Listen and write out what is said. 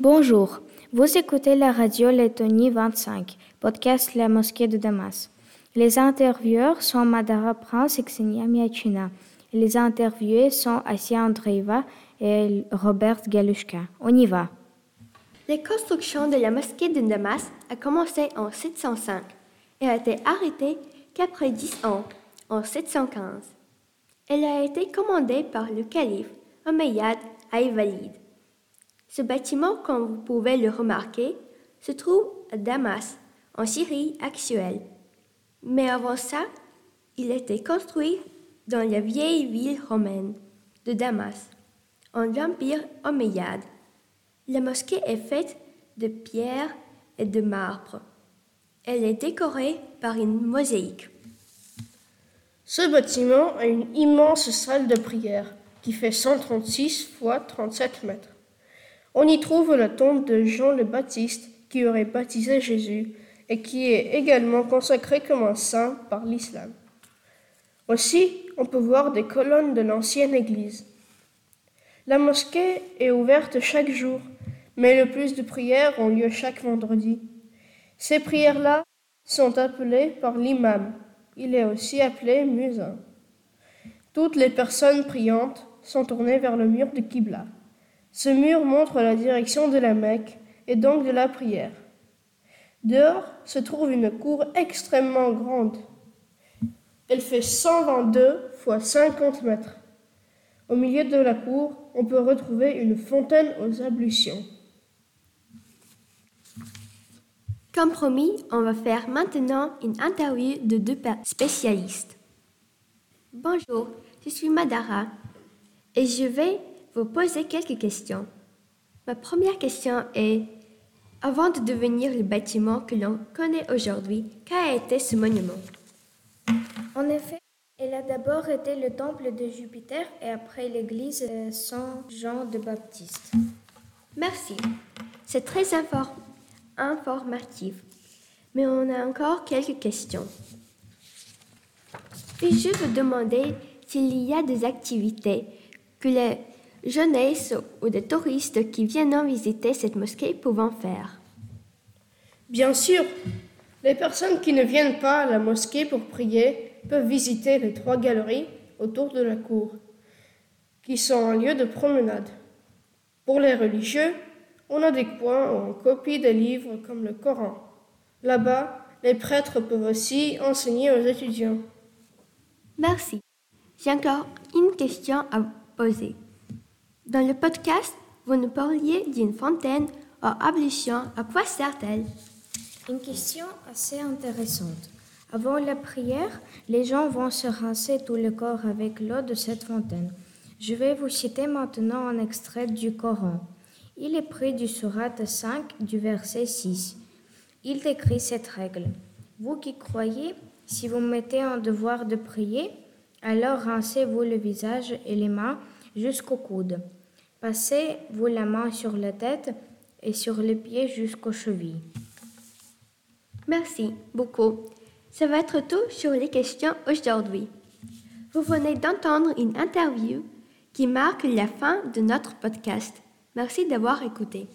Bonjour, vous écoutez la radio Lettonie 25, podcast La Mosquée de Damas. Les intervieweurs sont Madara Prince et Xenia Miachina. Les interviewés sont Asia Andreeva et Robert Galushka. On y va. La construction de la mosquée de Damas a commencé en 705 et a été arrêtée qu'après dix ans, en 715. Elle a été commandée par le calife Omeyyad Aïvalid. Ce bâtiment, comme vous pouvez le remarquer, se trouve à Damas, en Syrie actuelle. Mais avant ça, il était construit dans la vieille ville romaine de Damas, en l'Empire Omeyyade. La mosquée est faite de pierre et de marbre. Elle est décorée par une mosaïque. Ce bâtiment a une immense salle de prière qui fait 136 fois 37 mètres. On y trouve la tombe de Jean le Baptiste qui aurait baptisé Jésus et qui est également consacré comme un saint par l'islam. Aussi, on peut voir des colonnes de l'ancienne église. La mosquée est ouverte chaque jour, mais le plus de prières ont lieu chaque vendredi. Ces prières-là sont appelées par l'imam. Il est aussi appelé muezzin. Toutes les personnes priantes sont tournées vers le mur de Qibla. Ce mur montre la direction de la Mecque et donc de la prière. Dehors se trouve une cour extrêmement grande. Elle fait 122 fois 50 mètres. Au milieu de la cour, on peut retrouver une fontaine aux ablutions. Comme promis, on va faire maintenant une interview de deux spécialistes. Bonjour, je suis Madara et je vais vous poser quelques questions. Ma première question est, avant de devenir le bâtiment que l'on connaît aujourd'hui, qu'a été ce monument? En effet, elle a d'abord été le temple de Jupiter et après l'église Saint-Jean de Baptiste. Merci. C'est très informatif. Mais on a encore quelques questions. Puis-je vous demander s'il y a des activités que les jeunesse ou des touristes qui viennent visiter cette mosquée pouvant faire Bien sûr, les personnes qui ne viennent pas à la mosquée pour prier peuvent visiter les trois galeries autour de la cour, qui sont un lieu de promenade. Pour les religieux, on a des coins où on copie des livres comme le Coran. Là-bas, les prêtres peuvent aussi enseigner aux étudiants. Merci. J'ai encore une question à poser. Dans le podcast, vous nous parliez d'une fontaine à ablution. À quoi sert-elle Une question assez intéressante. Avant la prière, les gens vont se rincer tout le corps avec l'eau de cette fontaine. Je vais vous citer maintenant un extrait du Coran. Il est pris du Surat 5 du verset 6. Il décrit cette règle. Vous qui croyez, si vous mettez en devoir de prier, alors rincez-vous le visage et les mains jusqu'au coude. Passez-vous la main sur la tête et sur les pieds jusqu'aux chevilles. Merci beaucoup. Ça va être tout sur les questions aujourd'hui. Vous venez d'entendre une interview qui marque la fin de notre podcast. Merci d'avoir écouté.